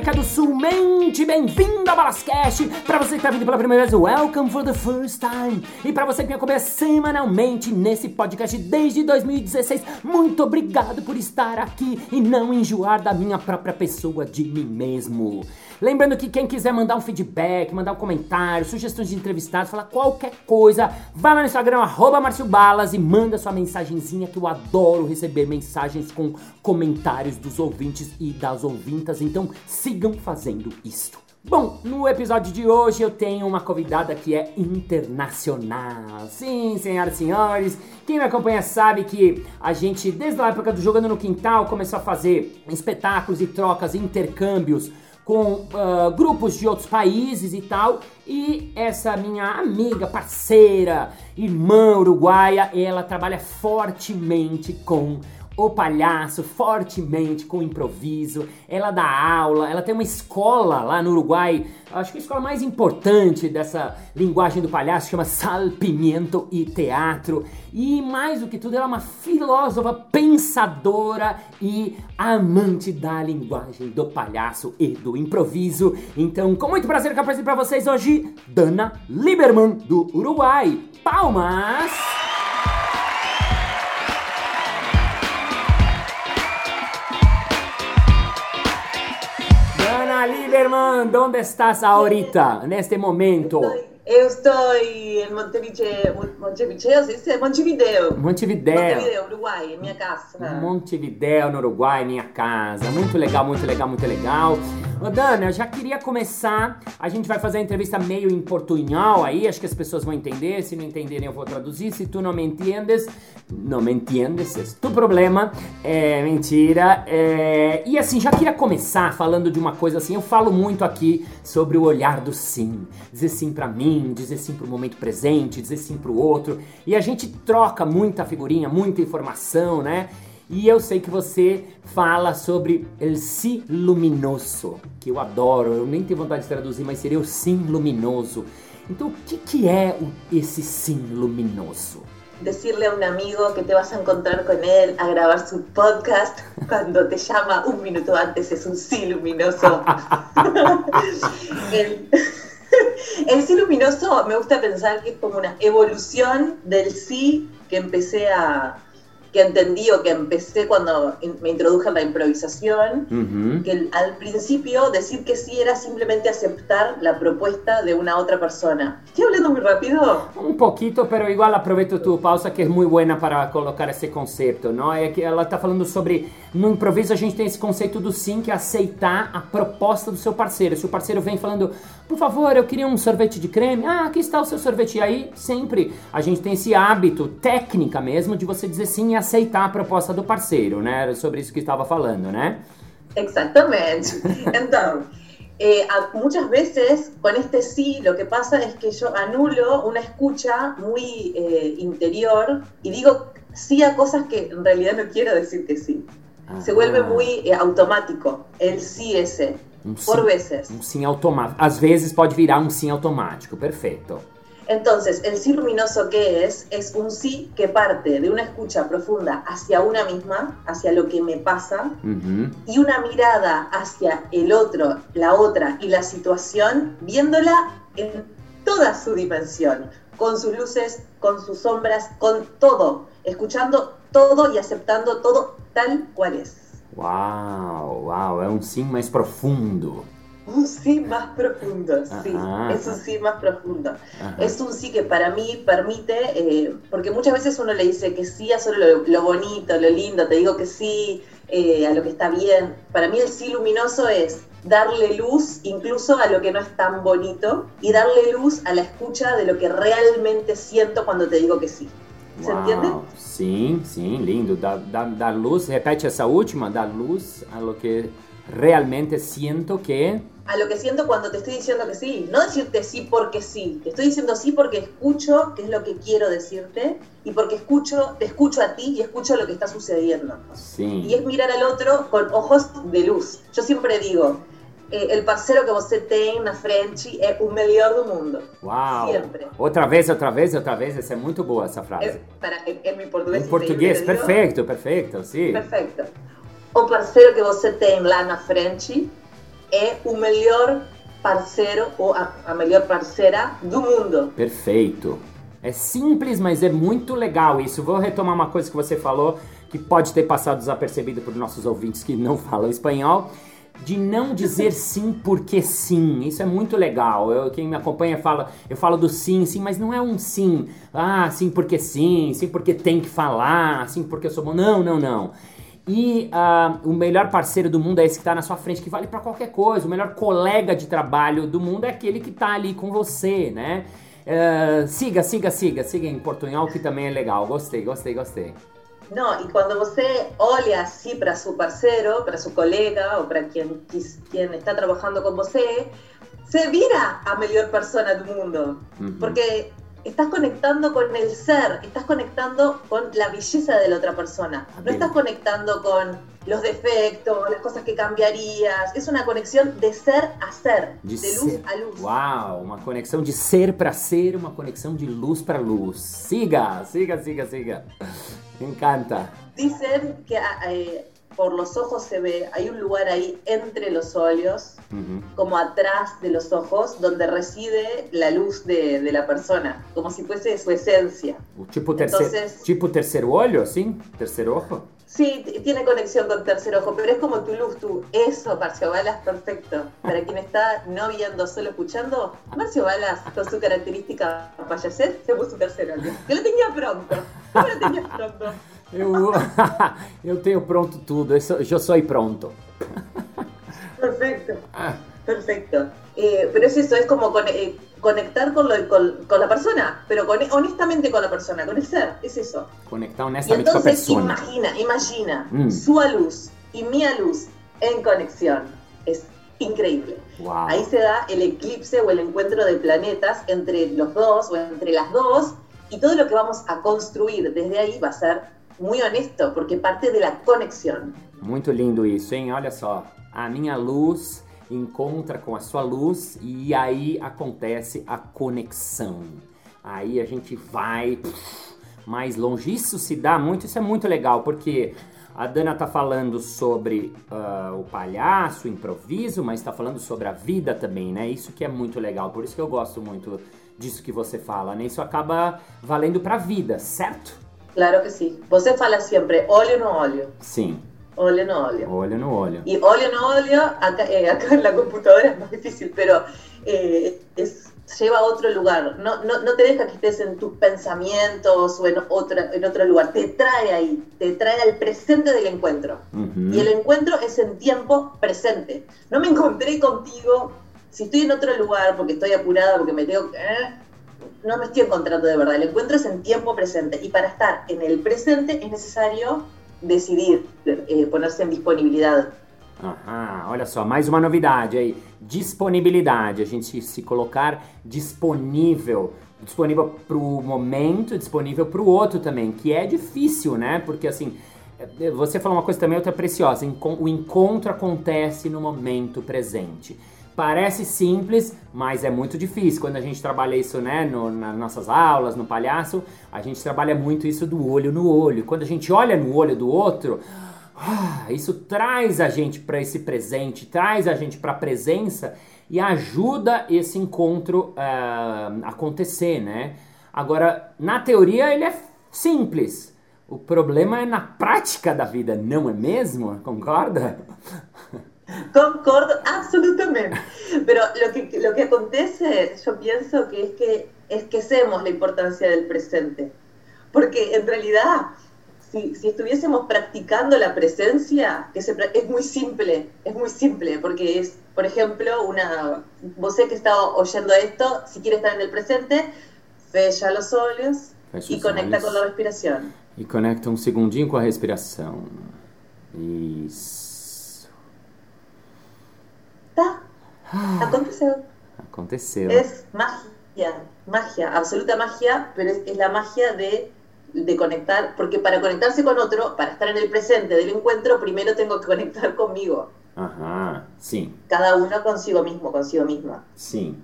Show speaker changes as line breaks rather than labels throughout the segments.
América do Sul mente bem-vindo ao Balascast! Para você que está vindo pela primeira vez, welcome for the first time! E para você que me acompanha semanalmente nesse podcast desde 2016, muito obrigado por estar aqui e não enjoar da minha própria pessoa, de mim mesmo. Lembrando que quem quiser mandar um feedback, mandar um comentário, sugestões de entrevistados, falar qualquer coisa, vai lá no Instagram, arroba Balas e manda sua mensagenzinha que eu adoro receber mensagens com comentários dos ouvintes e das ouvintas, então sigam fazendo isto. Bom, no episódio de hoje eu tenho uma convidada que é internacional. Sim, senhoras e senhores, quem me acompanha sabe que a gente, desde a época do Jogando no Quintal, começou a fazer espetáculos e trocas, intercâmbios com uh, grupos de outros países e tal. E essa minha amiga, parceira, irmã uruguaia, ela trabalha fortemente com o palhaço fortemente com improviso. Ela dá aula, ela tem uma escola lá no Uruguai, acho que a escola mais importante dessa linguagem do palhaço chama Salpimento e Teatro. E mais do que tudo, ela é uma filósofa, pensadora e amante da linguagem do palhaço e do improviso. Então, com muito prazer, que eu apresento para vocês hoje, Dana Lieberman do Uruguai. Palmas! Lieberman, ¿dónde estás ahorita, en este momento?
Eu estou em Montevideo, Montevideo, se dice Montevideo.
Montevideo.
Montevideo, Uruguai, minha casa.
Montevideo, no Uruguai, minha casa. Muito legal, muito legal, muito legal. Ô, Dana, eu já queria começar. A gente vai fazer a entrevista meio em portunhol aí, acho que as pessoas vão entender. Se não entenderem, eu vou traduzir. Se tu não me entiendes, não me entiendes, é tu problema. É mentira. É... E assim, já queria começar falando de uma coisa assim. Eu falo muito aqui sobre o olhar do sim. Dizer sim pra mim, dizer sim pro momento presente, dizer sim pro outro. E a gente troca muita figurinha, muita informação, né? E eu sei que você fala sobre el si luminoso, que eu adoro, eu nem tenho vontade de traduzir, mas seria o sim luminoso. Então, o que, que é o- esse sim luminoso?
Decirle a un amigo que te vas a encontrar con él a grabar su podcast cuando te llama un minuto antes es un sí luminoso. el, el sí luminoso me gusta pensar que es como una evolución del sí que empecé a que entendí o que empecé cuando in- me introduje en la improvisación
Uhum.
que el- al principio decir que sí era simplemente aceptar la propuesta de una otra persona. ¿Estoy hablando muy rápido?
Um pouquinho, pero igual aproveito tu pausa que é muito buena para colocar esse conceito, não? É que ela tá falando sobre no improviso a gente tem esse conceito do sim, que é aceitar a proposta do seu parceiro. Se o parceiro vem falando, por favor, eu queria um sorvete de creme, ah, aqui está o seu sorvete. E aí sempre a gente tem esse hábito, técnica mesmo, de você dizer sim e aceitar a proposta do parceiro, né? Era sobre isso que estava falando, né?
Exactamente. Entonces, eh, muchas veces con este sí lo que pasa es que yo anulo una escucha muy eh, interior y digo sí a cosas que en realidad no quiero decir que sí. Se vuelve
Ah,
muy eh, automático el sí ese,
um
por
sim,
veces.
um sim automático. Às vezes pode virar um sim automático, perfeito.
Entonces, el sí luminoso que es, es un sí que parte de una escucha profunda hacia una misma, hacia lo que me pasa, y una mirada hacia el otro, la otra y la situación, viéndola en toda su dimensión, con sus luces, con sus sombras, con todo, escuchando todo y aceptando todo tal cual es.
Uau, uau, é um sim mais profundo.
Un sí más profundo, sí,
Ajá.
es un sí más profundo. Es un sí que para mí permite, eh, porque muchas veces uno le dice que sí a solo lo, lo bonito, lo lindo, te digo que sí eh, a lo que está bien. Para mí el sí luminoso es darle luz incluso a lo que no es tan bonito y darle luz a la escucha de lo que realmente siento cuando te digo que sí. ¿Se entiende?
Sim, sim, lindo. Da, da, da luz, repete essa última, da luz a lo que realmente siento que...
A lo que siento cuando te estoy diciendo que sí. No decirte sí porque sí. Te estoy diciendo sí porque escucho qué es lo que quiero decirte y porque escucho, te escucho a ti y escucho lo que está sucediendo.
Sim.
Y es mirar al otro con ojos de luz. Yo siempre digo, eh, el parceiro que você tem na frente é o melhor do mundo.
Uau!
Sempre.
Outra vez, outra vez, outra vez. Essa é muito boa, essa frase.
Es, para, en, en mi portugués.
em português, perfeito, perfeito, sim.
Perfeito. O parceiro que você tem lá na frente é o melhor parceiro ou a, a melhor parceira do mundo.
Perfeito. É simples, mas é muito legal isso. Vou retomar uma coisa que você falou que pode ter passado desapercebido por nossos ouvintes que não falam espanhol. De não dizer sim porque sim. Isso é muito legal. Eu, quem me acompanha fala, eu falo do sim, sim, mas não é um sim. Ah, sim porque sim, sim porque tem que falar, sim porque eu sou bom. Não, não, não. E ah, o melhor parceiro do mundo é esse que está na sua frente, que vale para qualquer coisa. O melhor colega de trabalho do mundo é aquele que está ali com você, né? Eh, siga, siga, siga, siga em portunhol, que também é legal. Gostei, gostei, gostei.
Não, e quando você olha assim para seu parceiro, para seu colega ou para quem, quem está trabalhando com você, se vira a melhor persona do mundo.
Uhum.
Porque estás conectando con el ser, estás conectando con la belleza de la otra persona. No estás conectando con los defectos, las cosas que cambiarías. Es una conexión de ser a ser, de,
De
luz
ser.
a luz.
Uau, uma conexão de ser para ser, uma conexão de luz para luz. Siga, siga, siga, siga. Me encanta.
Dicen que ah, eh, por los ojos se ve, hay un lugar ahí entre los óleos, como atrás de los ojos, donde reside la luz de, de la persona, como si fuese su esencia.
O tipo terceiro,
Entonces-
tipo terceiro olho, assim? Terceiro ojo?
Sí, tiene conexión con tercer ojo, pero es como tu luz, tu eso, Marcio Balas, perfecto. Para quien está no viendo, solo escuchando, Marcio Balas, con su característica payasés, se puso tercer ojo. Que lo tenía pronto. ¿Cómo lo tenías pronto?
Eu, eu tenho pronto tudo, eu sou, pronto.
Perfecto,
Ah,
perfecto. Eh, pero es eso, es como con- eh, conectar con, lo- con, con la persona, pero con- honestamente con la persona, con el ser, es eso.
conectar honestamente com a
entonces
pessoa.
imagina, imagina
Mm.
su luz y mi luz en conexión. Es increíble.
Uau.
Ahí se da el eclipse o el encuentro de planetas entre los dos o entre las dos y todo lo que vamos a construir desde ahí va a ser muy honesto porque parte de la conexión.
Muito lindo isso, hein? Olha só. A minha luz encontra com a sua luz e aí acontece a conexão. Aí a gente vai mais longe. Isso se dá muito, isso é muito legal, porque a Dana tá falando sobre ah, o palhaço, o improviso, mas tá falando sobre a vida também, né? Isso que é muito legal. Por isso que eu gosto muito disso que você fala, né? Isso acaba valendo pra vida, certo?
Claro que sí. Você fala siempre óleo no óleo,
Sim.
óleo no óleo.
Olho no olho.
Y óleo no óleo, acá, eh, acá en la computadora es más difícil, pero eh, es, lleva a otro lugar. No, no, no te deja que estés en tus pensamientos o en, otra, en otro lugar. Te trae ahí, te trae al presente del encuentro. Y el encuentro es en tiempo presente. No me encontré contigo si estoy en otro lugar porque estoy apurada, porque me tengo que... eh, no me estoy encontrando de verdad. El encuentro es en tiempo presente. Y para estar en el presente es necesario decidir, eh, ponerse en disponibilidad.
Aham, olha só, mais uma novidade aí. Disponibilidade, a gente se colocar disponível. Disponível pro momento, disponível pro outro também, que é difícil, né? Porque assim, é, você falou uma coisa também, outra preciosa. O encontro acontece no momento presente. Parece simples, mas é muito difícil. Quando a gente trabalha isso, né, no- nas nossas aulas, no palhaço, a gente trabalha muito isso do olho no olho. Quando a gente olha no olho do outro, ah, isso traz a gente para esse presente, traz a gente para a presença e ajuda esse encontro ah, acontecer, né? Agora, na teoria ele é simples. O problema é na prática da vida, não é mesmo? Concorda?
Concordo absolutamente. Pero lo que, lo que acontece, yo pienso que es que esquecemos la importancia del presente. Porque en realidad, si, si estuviésemos practicando la presencia, que se es muy simple, es muy simple, porque es, por ejemplo, una, vos sé que está oyendo esto, si quiere estar en el presente, fecha los ojos
Fecha
conecta
olhos.
con la respiración.
E conecta um segundinho com a respiração. Isso.
¿Está? Aconteceu.
Aconteceu.
Es magia, magia, absoluta magia, pero es, es la magia de, de conectar, porque para conectarse con otro, para estar en el presente del encuentro, primero tengo que conectar conmigo,
Aham, sim,
cada uno consigo mismo, consigo misma.
sim.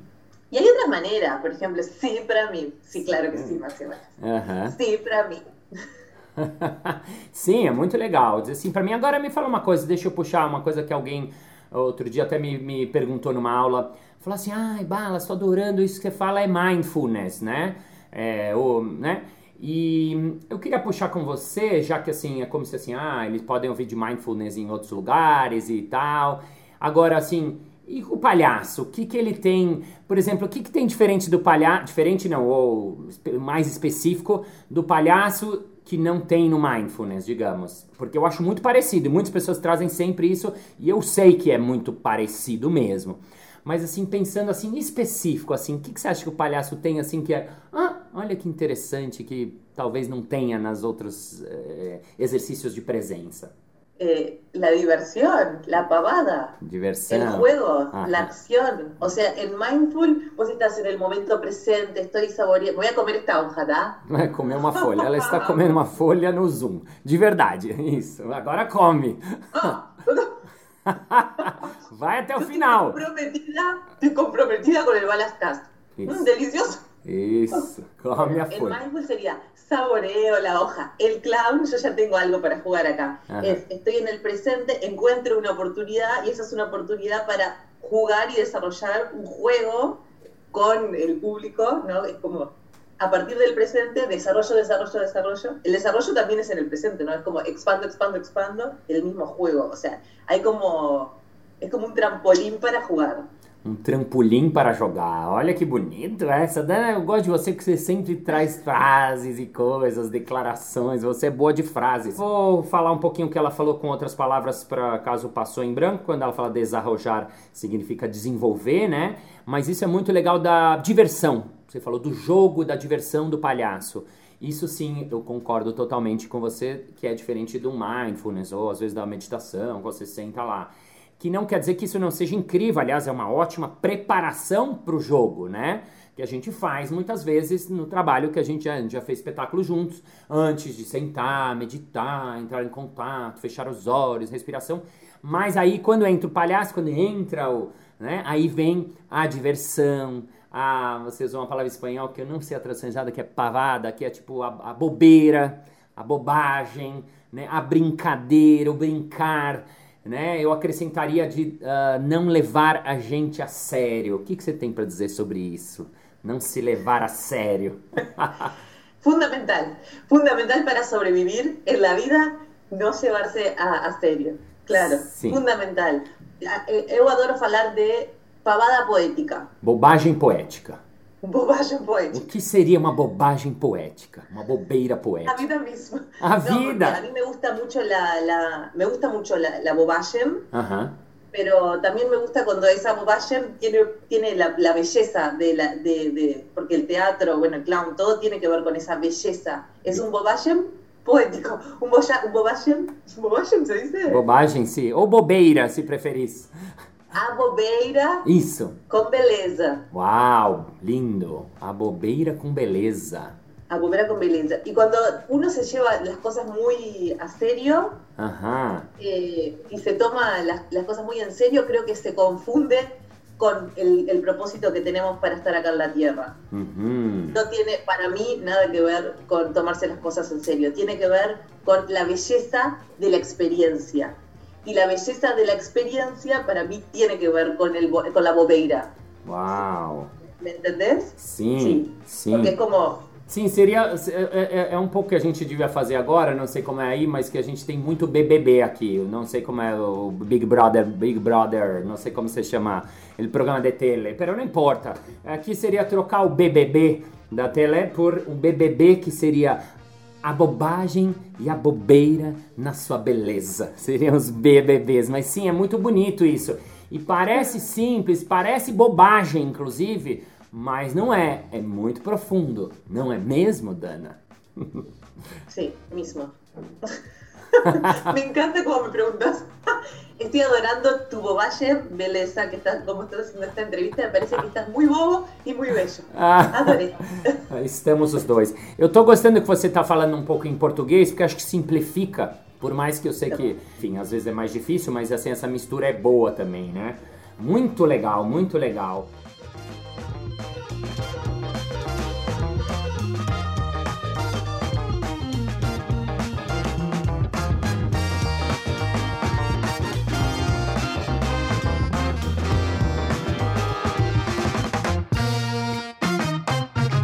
Y hay otras maneras, por ejemplo, sí para mí, sí, claro que sí, Máxima,
Aham.
sí para mí.
Sim, é muito legal. Assim, pra mim, agora me fala uma coisa, deixa eu puxar uma coisa que alguém outro dia até me, me perguntou numa aula. Falou assim, ai, Bala, estou adorando isso que você fala, é mindfulness, né? É, o, né? E eu queria puxar com você, já que assim, é como se assim, ah, eles podem ouvir de mindfulness em outros lugares e tal. Agora, assim, e o palhaço? O que que ele tem, por exemplo, o que que tem diferente do palhaço, diferente não, ou mais específico do palhaço que não tem no mindfulness, digamos? Porque eu acho muito parecido, e muitas pessoas trazem sempre isso, e eu sei que é muito parecido mesmo. Mas assim, pensando assim, específico, assim, o que, que você acha que o palhaço tem assim que é, ah, olha que interessante, que talvez não tenha nas outros eh, exercícios de presença?
Eh, la diversión, la pavada,
Diversão.
el juego,
Ajá.
la acción. O sea, en mindful vos estás en el momento presente, estoy saboreando. Voy a comer esta hoja, ¿tá?
Vai comer uma folha. Ela está comendo uma folha no Zoom. De verdade, isso. Agora come.
Ah,
Vai até o final.
Comprometida, estoy comprometida con el balastas.
Isso.
Mm, delicioso.
Isso. Come a
El mindful sería saboreo la hoja. El clown, yo ya tengo algo para jugar acá. Es, estoy en el presente, encuentro una oportunidad y esa es una oportunidad para jugar y desarrollar un juego con el público, ¿no? Es como a partir del presente, desarrollo, desarrollo, desarrollo. El desarrollo también es en el presente, ¿no? Es como expando, expando, expando, el mismo juego. O sea, hay como, es como un trampolín para jugar.
Um trampolim para jogar. Olha que bonito essa. Dana, eu gosto de você que você sempre traz frases e coisas, declarações. Você é boa de frases. Vou falar um pouquinho o que ela falou com outras palavras para caso passou em branco. Quando ela fala desarrojar, significa desenvolver, né? Mas isso é muito legal da diversão. Você falou do jogo, da diversão do palhaço. Isso sim, eu concordo totalmente com você, que é diferente do mindfulness, ou às vezes da meditação, você senta lá. Que não quer dizer que isso não seja incrível, aliás, é uma ótima preparação para o jogo, né? Que a gente faz muitas vezes no trabalho que a gente já, fez espetáculo juntos, antes de sentar, meditar, entrar em contato, fechar os olhos, respiração. Mas aí, quando entra o palhaço, quando entra o. Né, aí vem a diversão, a. Você usou uma palavra espanhol que eu não sei a tradução que é pavada, que é tipo a, a bobeira, a bobagem, né, a brincadeira, o brincar né? Eu acrescentaria de ah, não levar a gente a sério. O que, que você tem para dizer sobre isso? Não se levar a sério.
Fundamental, fundamental para sobrevivir en la vida, no llevarse a, a serio. Claro,
Sí.
fundamental. Eh, Eu adoro falar de pavada poética,
Bobagem poética.
bobagem
O
poética.
que seria uma bobagem poética? Uma bobeira
A
poética?
vida misma.
A
No,
vida.
A mí me gusta mucho la, la- me gusta mucho la, la bobagem,
Aham.
pero también me gusta cuando esa bobagem tiene, tiene la, la belleza de la, de, de- porque el teatro, bueno, el clown, todo tiene que ver con esa belleza. Es un bobagem poético, un, boya- un bobagem, bobagem se dice,
Bobagem, sim. Ou bobeira, se preferisse.
A bobeira
Isso.
con beleza,
Uau, lindo. A bobeira com beleza.
a bobeira con beleza. Y cuando uno se lleva las cosas muy a serio eh, y se toma las, las cosas muy en serio, creo que se confunde con el, el propósito que tenemos para estar acá en la Tierra. No tiene para mí nada que ver con tomarse las cosas en serio, tiene que ver con la belleza de la experiencia. Y la belleza de la experiencia para mí tiene que ver con, el, con la bobeira.
Uau.
¿Me entendés?
Sim, sim.
Porque es como,
Sim, seria. É, é- é um pouco que a gente devia fazer agora, não sei como é aí, mas que a gente tem muito BBB aqui. Não sei como é o Big Brother, Big Brother, não sei como se chama o programa de tele, pero não importa. Aqui seria trocar o BBB da tele por um BBB que seria a bobagem e a bobeira na sua beleza. Seriam os BBBs, mas sim, é muito bonito isso. E parece simples, parece bobagem, inclusive, mas não é, é muito profundo, não é mesmo, Dana?
Sí, mismo. me encanta como me preguntas. Estoy adorando tu boballe, beleza, que estás, como estás haciendo esta entrevista. Me parece que estás muy bobo e muito bello.
Ah.
Adorei.
Estamos os dois. Eu tô gostando que você tá falando um pouco em português, porque acho que simplifica. Por mais que eu sei que, enfim, às vezes é mais difícil, mas assim, essa mistura é boa também, né? Muito legal, muito legal.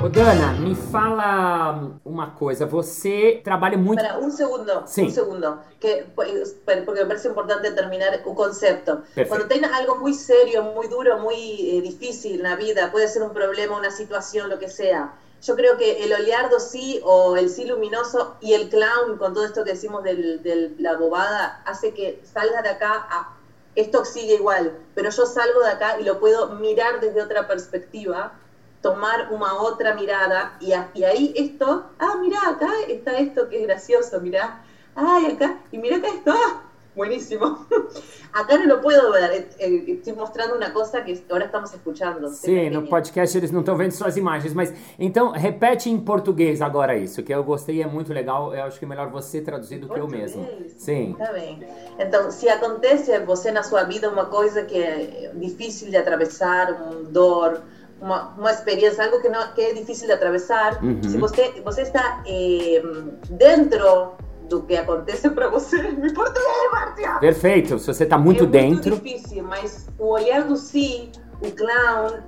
Ô Dana, me fala uma coisa. Você trabalha muito.
Espera, un segundo,
Sí.
un segundo, que, pues, porque me parece importante terminar un concepto.
Perfecto.
Cuando tengas algo muy serio, muy duro, muy eh, difícil en la vida, puede ser un problema, una situación, lo que sea. Yo creo que el oleardo sí o el sí luminoso y el clown, con todo esto que decimos de la bobada, hace que salga de acá a... Esto sigue igual, pero yo salgo de acá y lo puedo mirar desde otra perspectiva tomar una otra mirada y, a- y ahí esto, ah, mira, acá está esto que es gracioso, mira, ay, acá, y mira acá esto, ah, buenísimo. acá no lo puedo ver, eh, eh, estoy mostrando una cosa que ahora estamos escuchando.
Sim, no podcast eles não estão vendo suas imagens, mas então repete em português agora isso, que eu gostei é muito legal. Eu acho que é melhor você traduzir do que eu mesmo. Sim.
Tá bem. Então, se acontece você na sua vida uma coisa que é difícil de atravessar, um dor, uma, uma experiência, algo que, não, que é difícil de atravessar,
Uhum.
se você, você está eh, dentro do que acontece para você, me português, Márcia!
Perfeito. Se você tá muito
é
dentro.
muito difícil, mas o olhar do si, o clown,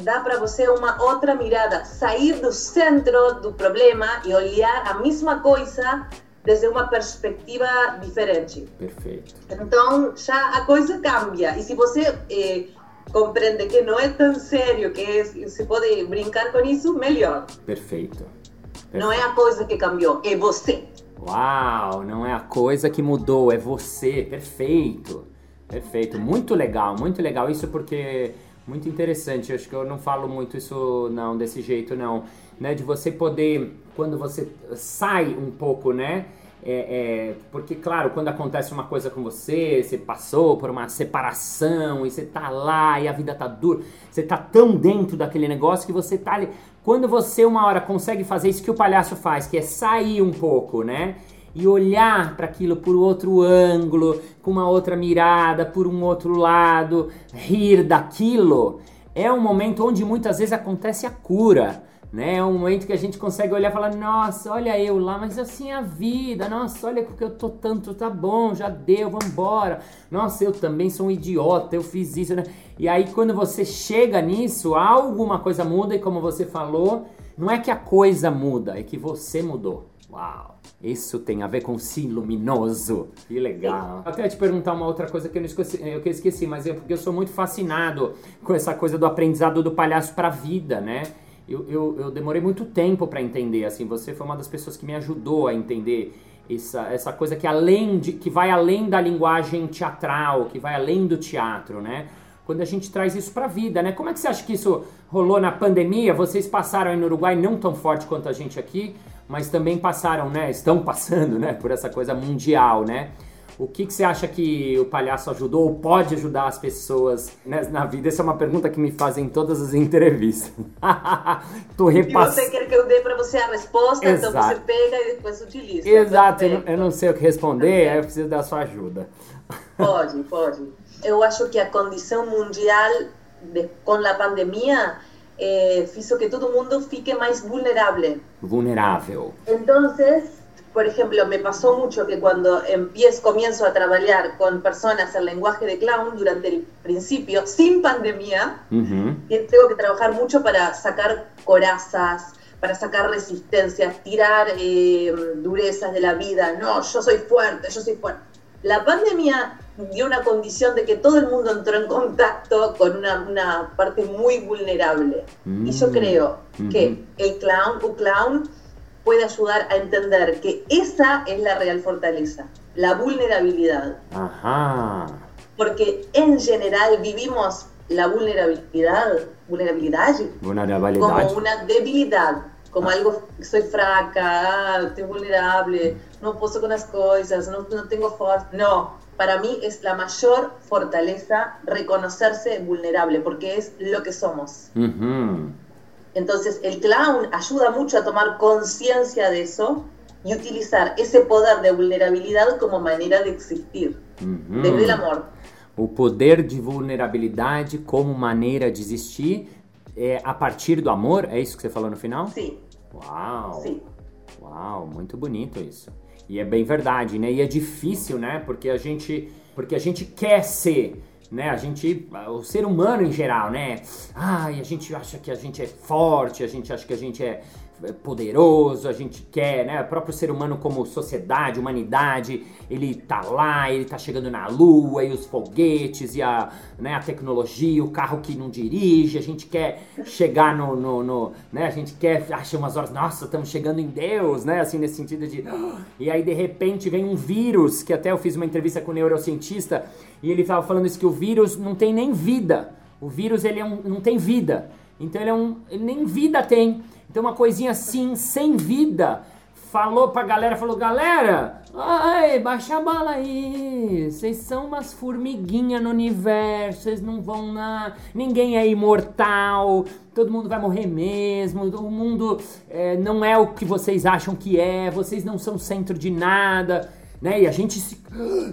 dá para você uma outra mirada, sair do centro do problema e olhar a mesma coisa desde uma perspectiva diferente.
Perfeito.
Então já a coisa cambia. E se você eh, compreende que não é tão sério, que é, se pode brincar com isso, melhor.
Perfeito.
Não é a coisa que cambiou, é você.
Uau, não é a coisa que mudou, é você. Perfeito. Perfeito. Muito legal, muito legal. Isso porque muito interessante. Eu acho que eu não falo muito isso não desse jeito não, né? De você poder quando você sai um pouco, né? É, é, porque, claro, quando acontece uma coisa com você, você passou por uma separação e você tá lá e a vida tá dura, você tá tão dentro daquele negócio que você tá ali. Quando você uma hora consegue fazer isso que o palhaço faz, que é sair um pouco, né? E olhar para aquilo por outro ângulo, com uma outra mirada, por um outro lado, rir daquilo, é um momento onde muitas vezes acontece a cura né? É um momento que a gente consegue olhar e falar, nossa, olha eu lá, mas assim é a vida, nossa, olha porque eu tô tanto, tá bom, já deu, vambora. Nossa, eu também sou um idiota, eu fiz isso, né? E aí quando você chega nisso, alguma coisa muda e como você falou, não é que a coisa muda, é que você mudou. Uau! Isso tem a ver com si luminoso. Que legal. Até te perguntar uma outra coisa que eu não esqueci, eu que esqueci, mas é porque eu sou muito fascinado com essa coisa do aprendizado do palhaço para a vida, né? Eu, eu, eu demorei muito tempo para entender, assim, você foi uma das pessoas que me ajudou a entender essa, essa coisa que além de que vai além da linguagem teatral, que vai além do teatro, né? Quando a gente traz isso para a vida, né? Como é que você acha que isso rolou na pandemia? Vocês passaram aí no Uruguai não tão forte quanto a gente aqui, mas também passaram, né? Estão passando, né? Por essa coisa mundial, né? O que, que você acha que o palhaço ajudou ou pode ajudar as pessoas né, na vida? Essa é uma pergunta que me fazem em todas as entrevistas. Tô
E você
repassando.
quer que eu dê para você a resposta, então
Exato.
você pega e depois utiliza.
Exato, eu eu não sei o que responder, aí eu preciso da sua ajuda.
Pode, pode. Eu acho que a condição mundial de, com a pandemia eh, fez que todo mundo fique mais vulnerável.
Vulnerável.
Entonces, por ejemplo, me pasó mucho que cuando empiezo, comienzo a trabajar con personas el lenguaje de clown durante el principio, sin pandemia,
Uhum.
que tengo que trabajar mucho para sacar corazas, para sacar resistencias, tirar eh, durezas de la vida. No, yo soy fuerte, yo soy fuerte. La pandemia dio una condición de que todo el mundo entró en contacto con una, una parte muy vulnerable. Y yo
Mm.
creo que
Ujú.
el clown, un clown, puede ayudar a entender que esa es la real fortaleza, la vulnerabilidad
Aham.
porque en general vivimos la vulnerabilidad, vulnerabilidad, como una debilidad, como
Ah.
algo, soy fraca, estoy vulnerable, no puedo con las cosas, no, no tengo fuerza. No, para mí es la mayor fortaleza reconocerse vulnerable, porque es lo que somos.
Uhum.
Entonces el clown ayuda mucho a tomar conciencia de eso y utilizar ese poder de vulnerabilidad como manera de existir,
Uhum.
desde el amor.
O poder de vulnerabilidade como maneira de existir é a partir do amor? É isso que você falou no final?
Sí,
Uau!
sí.
Uau, muito bonito isso. E é bem verdade, né? E é difícil, né? Porque a gente, porque a gente quer ser, né? A gente, o ser humano em geral, né? Ai, a gente acha que a gente é forte, a gente acha que a gente é poderoso, a gente quer, né? O próprio ser humano como sociedade, humanidade, ele tá lá, ele tá chegando na lua, e os foguetes, e a, né, a tecnologia, o carro que não dirige, a gente quer chegar no, no, no né? A gente quer, acha umas horas, nossa, estamos chegando em Deus, né? Assim, nesse sentido de... E aí, de repente, vem um vírus, que até eu fiz uma entrevista com um neurocientista, e ele tava falando isso, que o vírus não tem nem vida. O vírus, ele é um, não tem vida. Então, ele é um... Ele nem vida tem. Então, uma coisinha assim, sem vida, falou pra galera, falou, galera, ai, baixa a bala aí, vocês são umas formiguinhas no universo, vocês não vão na... Ninguém é imortal, todo mundo vai morrer mesmo, o mundo é, não é o que vocês acham que é, vocês não são centro de nada, né? E a gente, se,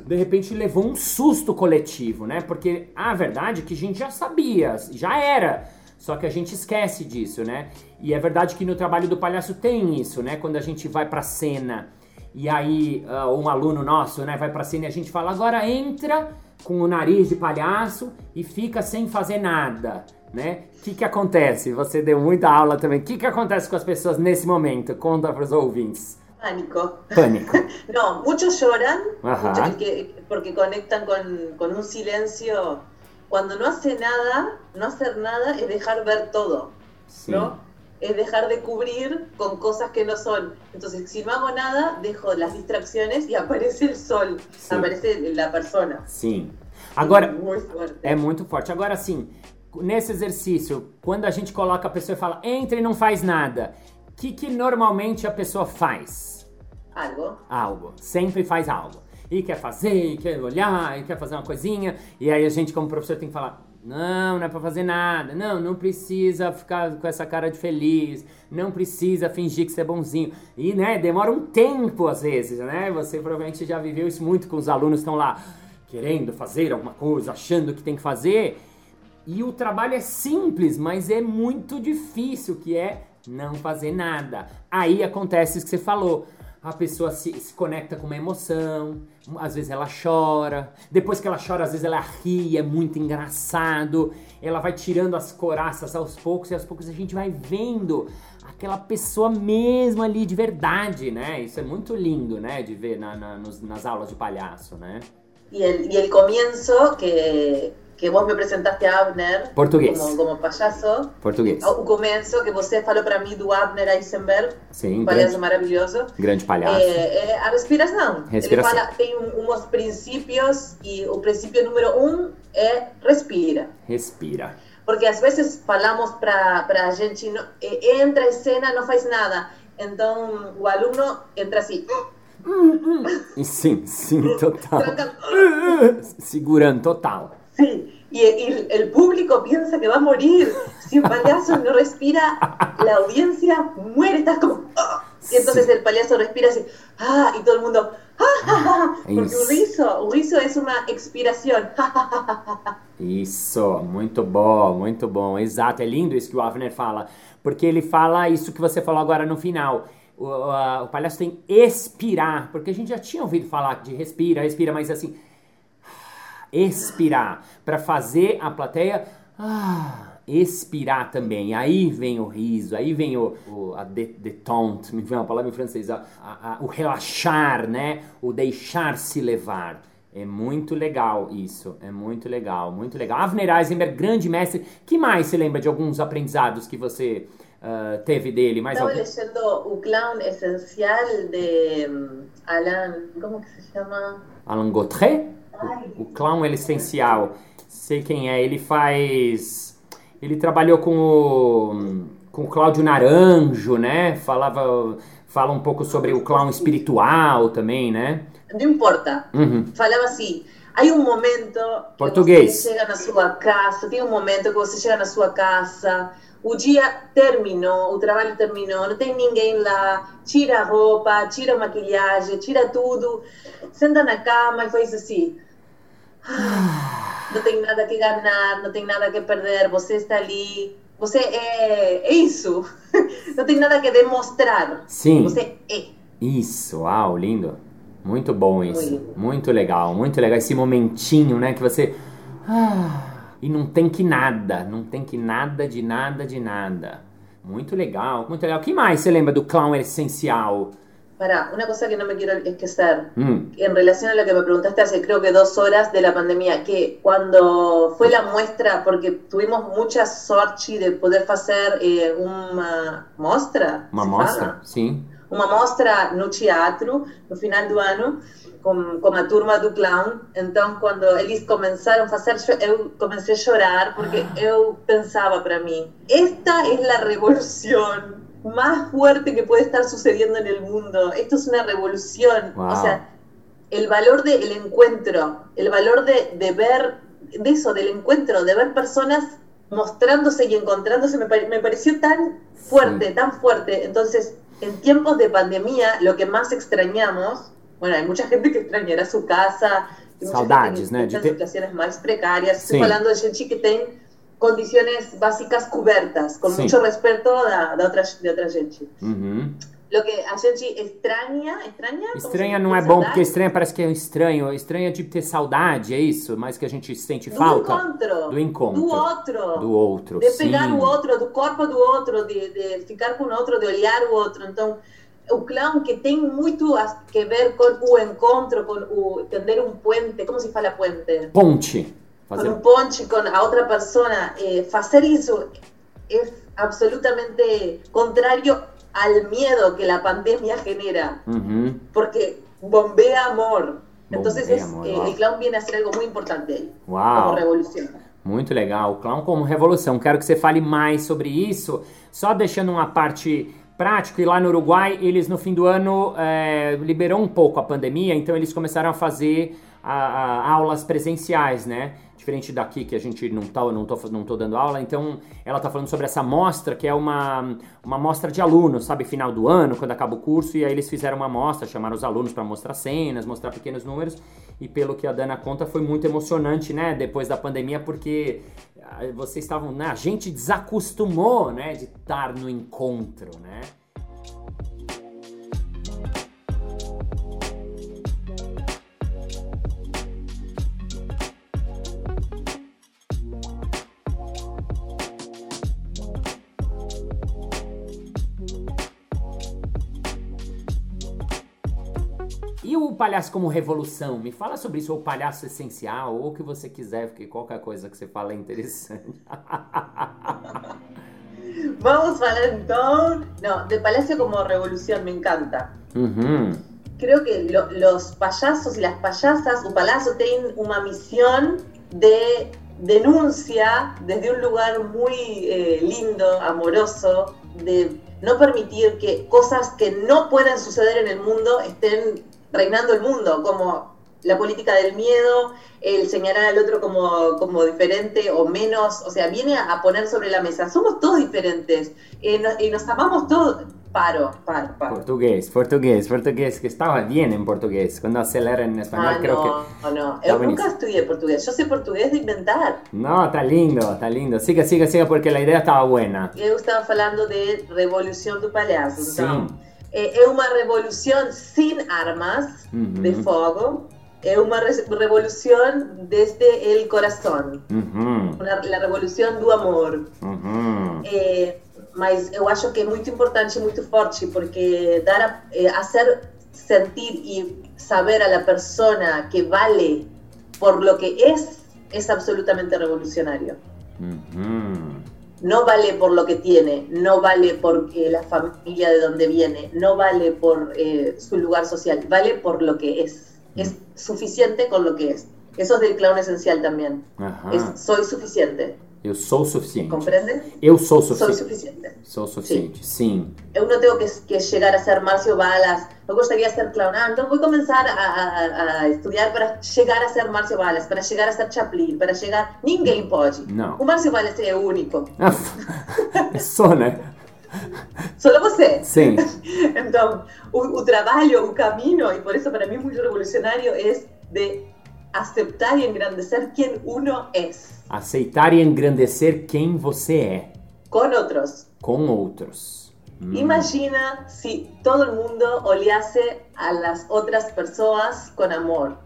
de repente, levou um susto coletivo, né? Porque a verdade é que a gente já sabia, já era... Só que a gente esquece disso, né? E é verdade que no trabalho do palhaço tem isso, né? Quando a gente vai pra cena e aí uh, um aluno nosso, né, vai pra cena e a gente fala, agora entra com o nariz de palhaço e fica sem fazer nada, né? O que que acontece? Você deu muita aula também. O que que acontece com as pessoas nesse momento? Conta pros ouvintes.
Pánico.
Pânico.
No, muchos lloran
Ajá.
muchos que- porque conectan con, con un silencio. Cuando no hace nada, no hacer nada es dejar ver todo,
Sim.
¿no? Es dejar de cubrir con cosas que no son. Entonces, si no hago nada, dejo las distracciones y aparece el sol, aparece la persona.
Sim. Agora,
Muy fuerte.
É muito forte. Agora sim, nesse exercício, quando a gente coloca a pessoa e fala entra e não faz nada, o que, que normalmente a pessoa faz?
Algo.
Algo. Sempre faz algo. E quer fazer, e quer olhar, e quer fazer uma coisinha. E aí a gente, como professor, tem que falar: não, não é pra fazer nada. Não, não precisa ficar com essa cara de feliz. Não precisa fingir que você é bonzinho. E, né, demora um tempo às vezes, né? Você provavelmente já viveu isso muito com os alunos estão lá querendo fazer alguma coisa, achando que tem que fazer. E o trabalho é simples, mas é muito difícil, que é não fazer nada. Aí acontece isso que você falou. A pessoa se, se conecta com uma emoção, às vezes ela chora, depois que ela chora, às vezes ela ri, é muito engraçado. Ela vai tirando as coraças aos poucos e aos poucos a gente vai vendo aquela pessoa mesmo ali de verdade, né? Isso é muito lindo, né? De ver na- na- nos- nas aulas de palhaço, né?
Y el comienzo que, que vos me presentaste a Abner
Português.
como, como payaso,
Português.
o começo que você falou para mim do Abner Eisenberg,
Sim,
um palhaço
grande,
maravilhoso,
grande palhaço.
é, é a respiração.
Respiração.
Ele fala, tem um, uns princípios e o princípio número um é respira.
Respira.
Porque às vezes falamos para a gente, não, eh, entra a cena, não faz nada. Então o aluno entra assim,
E Sim, sim, total. Segurando, total.
Sí, y, y el público piensa que va a morir. Si un payaso no respira, la audiencia muere, estás como... "Ah". Y entonces
Sí.
el payaso respira así, ah, y todo el mundo, ah, ah, ah", porque un riso, un riso es una expiración.
Isso, muito bom, muito bom. Exato, é lindo isso que o Avner fala. Porque ele fala isso que você falou agora no final. O, a- o palhaço tem expirar, porque a gente já tinha ouvido falar de respira, respira, mas assim, expirar, para fazer a plateia ah, expirar também. Aí vem o riso, aí vem o, o a détente, me vem uma palavra em francês, a- a- a- o relaxar, né? O deixar-se levar. É muito legal isso, é muito legal, muito legal. Avner Eisenberg, grande mestre. que mais você lembra de alguns aprendizados que você ah, teve dele? Mais
Estaba
algum?
leyendo Un clown esencial de mm, Alan, ¿cómo que se llama?
Alan Gautret?
Ai.
O clown ele essencial. Sei quem é. Ele faz. Ele trabalhou com o, com o Cláudio Naranjo, né? Falava. Fala um pouco sobre o clown espiritual também, né?
Não importa.
Uhum.
Falava assim. Hay um momento que
Português.
você chega na sua casa, tem um momento que você chega na sua casa, o dia terminou, o trabalho terminou, não tem ninguém lá, tira a roupa, tira a maquilhagem, tira tudo, senta na cama e faz assim. Não tem nada que ganhar, não tem nada que perder, você está ali, você é, é isso. Não tem nada que demonstrar.
Sim.
Você é.
Isso, uau, lindo. Muito bom isso.
lindo.
Muito legal, muito legal. Esse momentinho, né, que você. Ah, e não tem que nada, não tem que nada de nada de nada. Muito legal, muito legal. O que mais você lembra do clown essencial?
Para, una cosa que no me quiero esquecer.
Hum,
En relación a lo que me preguntaste hace creo que dos horas de la pandemia, que cuando fue la muestra, porque tuvimos mucha sorte de poder hacer eh, uma se
mostra?
fala?
Sim.
uma mostra no teatro no final do ano com, com a turma do clown. Então, quando eles começaram a fazer, eu comecei a chorar porque eu pensava para mim: esta é a revolução más fuerte que puede estar sucediendo en el mundo. Esto es una revolución.
Wow.
O sea, el valor del encuentro, el valor de, de ver, de eso, del encuentro, de ver personas mostrándose y encontrándose, me, pare- me pareció tan fuerte,
Sí.
tan fuerte. Entonces, en tiempos de pandemia, lo que más extrañamos, bueno, hay mucha gente que extrañará su casa,
Saudades, né, de ter-
situaciones más precarias.
Sim.
Estoy hablando de gente que tem condiciones básicas cubiertas, con
Sim.
mucho respeto da, da outra, de outra gente.
Uhum.
Lo que a gente extraña, extraña? Como
Estranha
se-
não é bom, porque estranha parece que é estranho. É de ter saudade, é isso? Mas que a gente sente
do
falta
encontro,
do encontro.
do outro,
do outro.
de
sim.
pegar o outro, do corpo do outro, de, de ficar com o outro, de olhar o outro. Então, o clown que tem muito a que ver com o encontro, com o tender um puente, como se fala puente?
Ponte. Fazer...
um ponte com a outra pessoa, eh, fazer isso é absolutamente contrário ao medo que a pandemia genera.
Uhum.
porque bombea amor. Entonces
Bombea
es,
amor,
eh, el clown viene a ser algo muy importante ahí,
Uau.
como revolución.
Muito legal. O clown como revolução. Quero que você fale mais sobre isso. Só deixando uma parte prática. E lá no Uruguai, eles no fim do ano é, liberou um pouco a pandemia, então eles começaram a fazer a- a- aulas presenciais, né? Diferente daqui que a gente não tá, não tô, não tô dando aula. Então ela tá falando sobre essa mostra, que é uma, uma mostra de alunos, sabe? Final do ano, quando acaba o curso. E aí eles fizeram uma mostra, chamaram os alunos para mostrar cenas, mostrar pequenos números. E pelo que a Dana conta, foi muito emocionante, né? Depois da pandemia, porque ah, vocês estavam, né? A gente desacostumou, né? De estar no encontro, né? Palhaço como revolução? Me fala sobre isso, ou palhaço essencial, ou o que você quiser, porque qualquer coisa que você fala é interessante.
Vamos a hablar entonces, no, de Palacio como revolución, me encanta.
Uhum.
Creo que lo- los payasos y las payasas, o Palacio tienen una misión de denuncia desde un lugar muy eh, lindo, amoroso, de no permitir que cosas que no pueden suceder en el mundo estén reinando el mundo, como la política del miedo, el señalar al otro como, como diferente o menos, o sea, viene a, poner sobre la mesa, somos todos diferentes eh, no- y nos amamos todos. Paro, paro, paro.
Português, português, português, que estava bien en português. Quando acelera en español,
Ah,
creo
no,
que.
no,
Está
yo
buenísimo.
nunca estudié portugués, yo sé portugués de inventar.
No, tá lindo, tá lindo. Siga, siga, siga, porque la idea estava buena.
Eu estava falando de revolução do palhaço, então
Sim.
é, é uma revolução sem armas
Uhum.
de fogo, é uma re- revolução desde o coração,
Uhum,
a revolução do amor.
uhum.
É, mas eu acho que é muito importante muito forte porque dar a, é, hacer sentir e saber a la persona que vale por lo que es es absolutamente revolucionario.
Uhum.
No vale por lo que tiene, no vale por eh, la familia de donde viene, no vale por eh, su lugar social, vale por lo que es. Es suficiente con lo que es. Eso es del clown esencial también. Es soy suficiente.
Eu sou suficiente.
¿Comprende?
Eu sou
Soy
suficiente.
suficiente.
Sou suficiente, sim.
Yo no tengo que, que llegar a ser Marcio Balas. Me gustaría ser clown. Ah, entonces voy a comenzar a, a- a estudiar para llegar a ser Marcio Balas, para llegar a ser Chaplin, para llegar. Ninguém pode.
Não.
O Marcio Balas é único.
sou, né?
Solo você.
Sim.
Então, o, o trabalho, o caminho, e por isso para mim muito revolucionário, é de aceptar e engrandecer quem uno é
Aceitar e engrandecer quem você é,
com outros.
com outros. Hum,
Imagina se todo mundo olhasse a las outras pessoas com amor,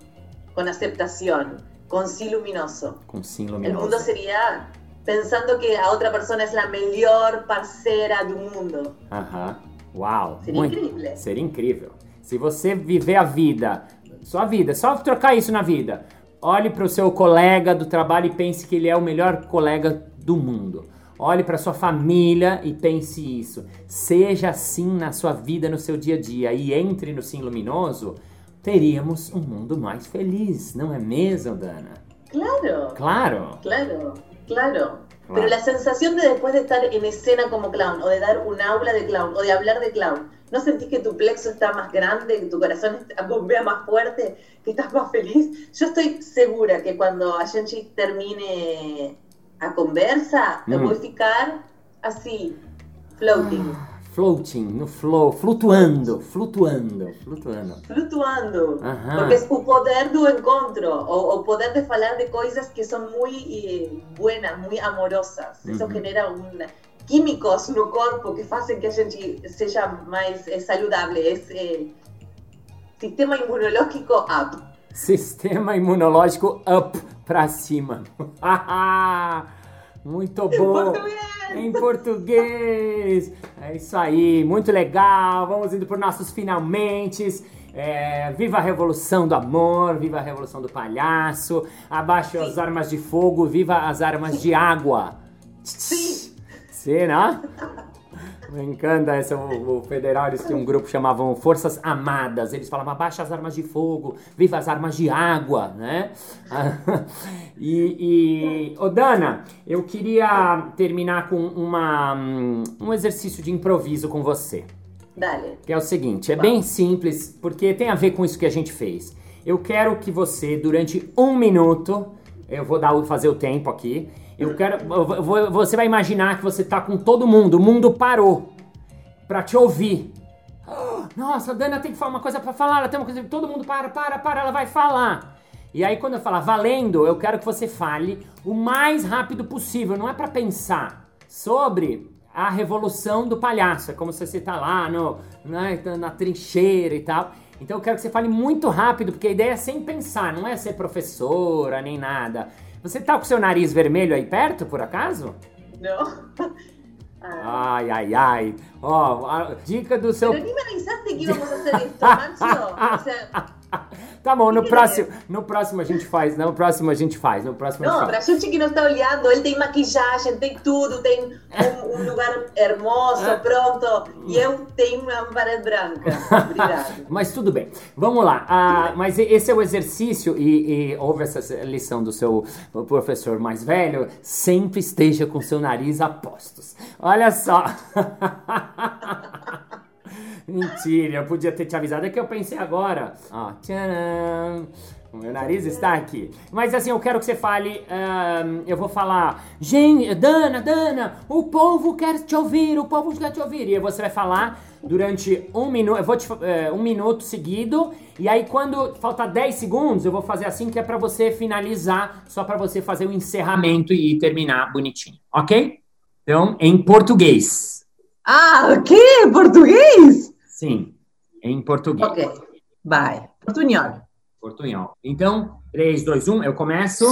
com aceitação, com si luminoso.
com sim
O mundo
luminoso.
seria pensando que a outra pessoa é a melhor parceira do mundo.
Aham. Uau.
Seria
muito-
incrível.
Seria incrível. Se você viver a vida, sua vida, só trocar isso na vida. Olhe para o seu colega do trabalho e pense que ele é o melhor colega do mundo. Olhe para sua família e pense isso. Seja assim na sua vida, no seu dia a dia e entre no Sim Luminoso, teríamos um mundo mais feliz, não é mesmo, Dana?
Claro.
Claro.
Claro, claro. Pero la sensación de después de estar en escena como clown, o de dar un aula de clown, o de hablar de clown, ¿no sentís que tu plexo está más grande, que tu corazón está- bombea más fuerte, que estás más feliz? Yo estoy segura que cuando a gente termine a conversa,
Mm.
voy a ficar así, floating,
Floating, no flow, flutuando, flutuando, flutuando.
flutuando.
Ajá.
Porque es o poder do encontro, o, o poder de falar de coisas que son muy eh, buenas, muy amorosas. Eso
Ujú.
genera un, químicos no corpo que hacen que a gente seja mais eh, saudável. Es eh, sistema inmunológico up.
Sistema imunológico up pra cima. muito bom.
português.
Em português. É isso aí, muito legal. Vamos indo por nossos finalmente. É, viva a revolução do amor, viva a revolução do palhaço. Abaixo as armas de fogo, viva as armas de água.
Sim.
Né? Me encanta essa, o, o federal, eles tinham um grupo que chamavam Forças Amadas. Eles falavam, abaixa as armas de fogo, viva as armas de água, né? e, e, ô Dana, eu queria terminar com uma, um exercício de improviso com você.
Dale.
Que é o seguinte, é bem simples, porque tem a ver com isso que a gente fez. Eu quero que você, durante um minuto, eu vou dar, fazer o tempo aqui. Eu quero, você vai imaginar que você tá com todo mundo, o mundo parou pra te ouvir. Nossa, a Dana tem que falar uma coisa pra falar, ela tem uma coisa, todo mundo para, para, para, ela vai falar. E aí quando eu falar valendo, eu quero que você fale o mais rápido possível, não é pra pensar sobre a revolução do palhaço, é como se você tá lá no, né, na trincheira e tal. Então eu quero que você fale muito rápido, porque a ideia é sem pensar, não é ser professora nem nada. Você tá com seu nariz vermelho aí perto, por acaso?
Ah.
Ai, ai, ai. Ó, a dica do seu
Pero ni me avisaste que íbamos a hacer esto, Mancio. O sea,
Tá bom, no próximo, no próximo a gente faz, no próximo a gente faz, no próximo a
Não, pra
faz.
gente que não está olhando, ele tem maquiagem, tem tudo, tem um, um lugar hermoso, pronto, e eu tenho uma parede branca. Obrigado.
Mas tudo bem, vamos lá. Ah, mas esse é o exercício e, e houve essa lição do seu professor mais velho. Sempre esteja com seu nariz a postos. Olha só. Mentira, eu podia ter te avisado. É que eu pensei agora. Ó, tcharam. O meu nariz está aqui. Mas assim, eu quero que você fale. ahn, eu vou falar. Gente, Dana, Dana, o povo quer te ouvir, o povo quer te ouvir. E você vai falar durante um minuto. Eu vou te. eh, um minuto seguido. E aí, quando falta 10 segundos, eu vou fazer assim que é pra você finalizar, só pra você fazer o encerramento e terminar bonitinho, ok? Então, em português.
Ah, o quê? Português?
Sim, em português.
Ok, vai. Portunhol.
Portunhol. Então, 3, 2, 1, eu começo.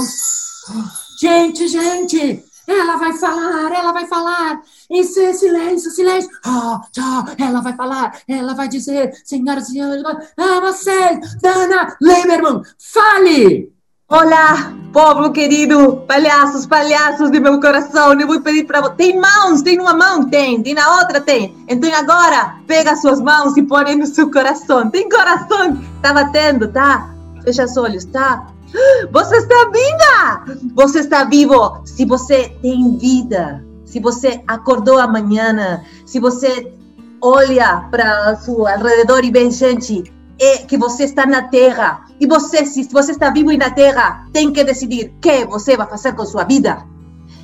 Gente, gente! Ela vai falar, ela vai falar! Isso é silêncio, silêncio! Ah, tchau, ela vai falar, ela vai dizer, senhoras e senhores, ah, vocês, Dana Lemerman, fale!
Olá, povo querido, palhaços, palhaços de meu coração, eu vou pedir para você. Tem mãos, tem uma mão, tem, tem na outra, tem. Então agora, pega suas mãos e põe no seu coração. Tem coração, tá batendo, tá? Fecha os olhos, tá? Você está viva! Você está vivo se você tem vida. Se você acordou amanhã, se você olha para seu alrededor e vê gente é que você está na Terra. E você, se você está vivo e na Terra, tem que decidir o que você vai fazer com sua vida.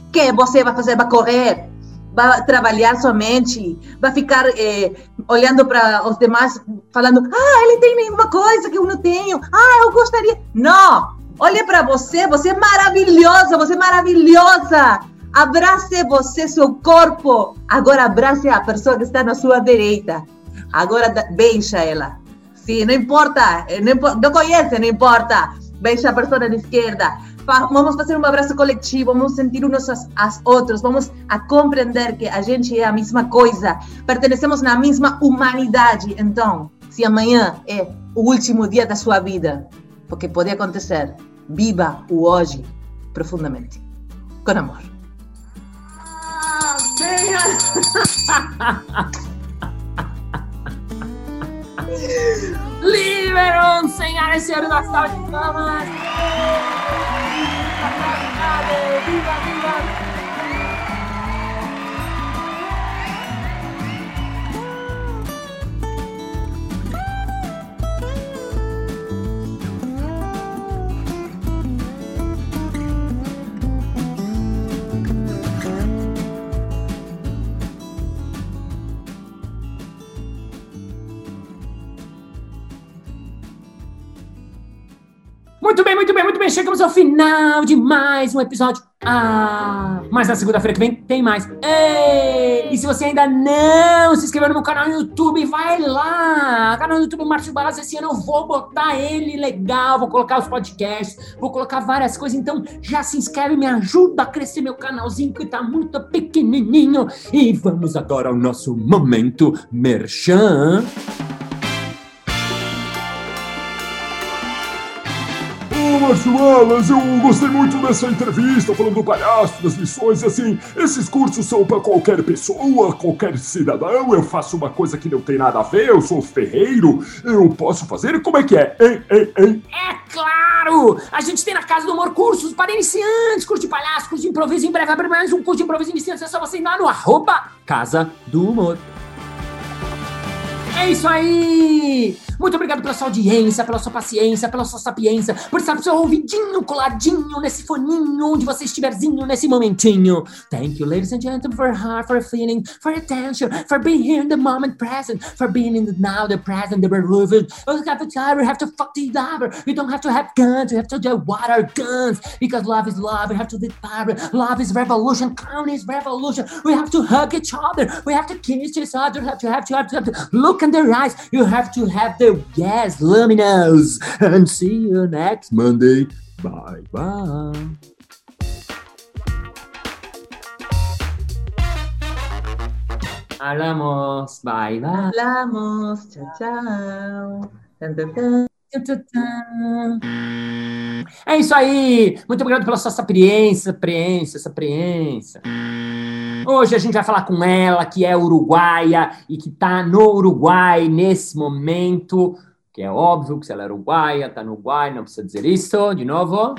O que você vai fazer? Vai correr? Vai trabalhar somente? Vai ficar eh, olhando para os demais, falando: Ah, ele tem nenhuma coisa que eu não tenho. Ah, eu gostaria. Não! Olhe para você, você é maravilhosa, você é maravilhosa. Abrace você, seu corpo. Agora abrace a pessoa que está na sua direita. Agora beija ela. Sim, não importa, não, importa, não não importa. Beija a pessoa da esquerda. Vamos fazer um abraço coletivo, vamos sentir uns aos, aos outros, vamos a compreender que a gente é a mesma coisa, pertenecemos na mesma humanidade. Então, se amanhã é o último dia da sua vida, porque pode acontecer, viva o hoje profundamente, com amor.
Liberon, senhoras e senhores da sala de palmas! Viva, viva, viva! Muito bem, muito bem, muito bem. Chegamos ao final de mais um episódio. Ah, mas na segunda-feira que vem tem mais. Ei! E se você ainda não se inscreveu no meu canal no YouTube, vai lá! Canal no YouTube Márcio Balas, esse ano eu vou botar ele legal, vou colocar os podcasts, vou colocar várias coisas. Então já se inscreve, me ajuda a crescer meu canalzinho que tá muito pequenininho. E vamos agora ao nosso momento merchan.
Márcio Alas, eu gostei muito dessa entrevista falando do palhaço, das lições, assim, esses cursos são para qualquer pessoa, qualquer cidadão, eu faço uma coisa que não tem nada a ver, eu sou ferreiro, eu posso fazer, como é que é? Hein, hein, hein?
É claro! A gente tem na Casa do Humor cursos para iniciantes, curso de palhaço, curso de improviso, em breve abre mais um curso de improviso iniciantes, é só você ir lá no arroba Casa do Humor. É isso aí! Muito obrigado pela sua audiência, pela sua paciência, pela sua sapiência, por estar com seu ouvidinho coladinho nesse foninho, onde você estiverzinho nesse momentinho. Thank you, ladies and gentlemen, for heart, for feeling, for attention, for being here in the moment present, for being in the now, the present, the beloved. We have to try, we have to fuck the other. We don't have to have guns, we have to do what are guns, because love is love, we have to power. Love is revolution, count is revolution. We have to hug each other, we have to kiss each other, we have to have to have to, have to look in their eyes, you have to have the yes, luminous, and see you next Monday. Bye bye. Hablamos, bye bye.
Hablamos, chao, chao. Tan, tan, tan.
É isso aí! Muito obrigado pela sua sapiência, sapiência, sapiência. Hoje a gente vai falar com ela, que é uruguaia e que tá no Uruguai nesse momento, que é óbvio que se ela é uruguaia, tá no Uruguai, não precisa dizer isso, de novo.